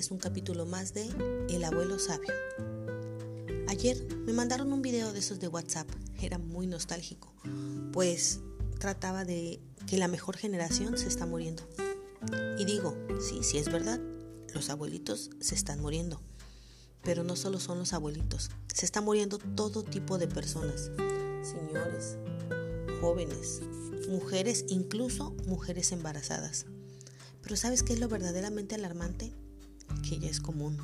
es un capítulo más de El abuelo sabio. Ayer me mandaron un video de esos de WhatsApp, era muy nostálgico, pues trataba de que la mejor generación se está muriendo. Y digo, sí, sí es verdad, los abuelitos se están muriendo. Pero no solo son los abuelitos, se está muriendo todo tipo de personas, señores, jóvenes, mujeres, incluso mujeres embarazadas. Pero ¿sabes qué es lo verdaderamente alarmante? Que ya es común.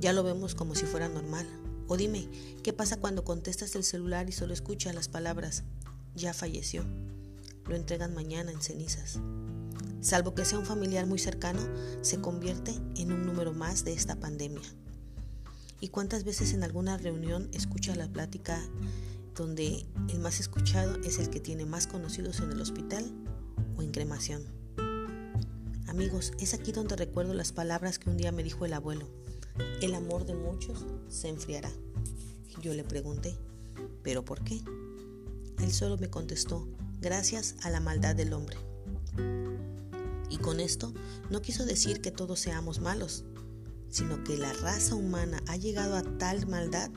Ya lo vemos como si fuera normal. O dime, ¿qué pasa cuando contestas el celular y solo escuchas las palabras, ya falleció? Lo entregan mañana en cenizas. Salvo que sea un familiar muy cercano, se convierte en un número más de esta pandemia. ¿Y cuántas veces en alguna reunión escucha la plática donde el más escuchado es el que tiene más conocidos en el hospital o en cremación? Amigos, es aquí donde recuerdo las palabras que un día me dijo el abuelo. El amor de muchos se enfriará. Yo le pregunté, ¿pero por qué? Él solo me contestó, gracias a la maldad del hombre. Y con esto no quiso decir que todos seamos malos, sino que la raza humana ha llegado a tal maldad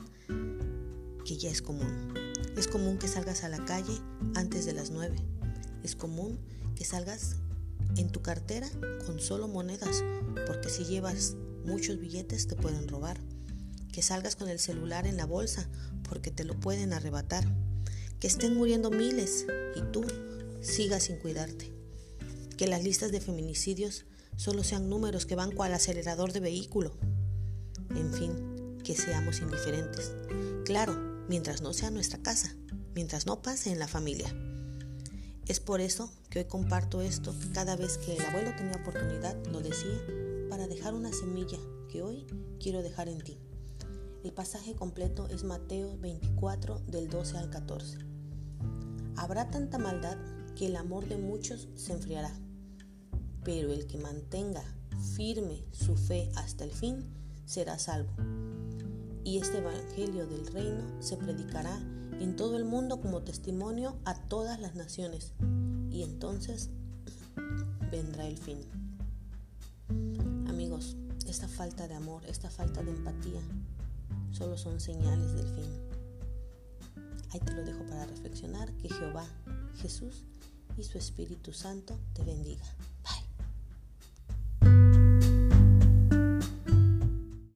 que ya es común. Es común que salgas a la calle antes de las nueve. Es común que salgas en tu cartera con solo monedas, porque si llevas muchos billetes te pueden robar. Que salgas con el celular en la bolsa, porque te lo pueden arrebatar. Que estén muriendo miles y tú sigas sin cuidarte. Que las listas de feminicidios solo sean números que van cual acelerador de vehículo. En fin, que seamos indiferentes. Claro, mientras no sea nuestra casa, mientras no pase en la familia. Es por eso que hoy comparto esto, cada vez que el abuelo tenía oportunidad lo decía, para dejar una semilla que hoy quiero dejar en ti. El pasaje completo es Mateo 24 del 12 al 14. Habrá tanta maldad que el amor de muchos se enfriará pero el que mantenga firme su fe hasta el fin será salvo. Y este Evangelio del Reino se predicará en todo el mundo como testimonio a todas las naciones, y entonces vendrá el fin. Amigos, esta falta de amor, esta falta de empatía, solo son señales del fin. Ahí te lo dejo para reflexionar, que Jehová, Jesús y su Espíritu Santo te bendiga.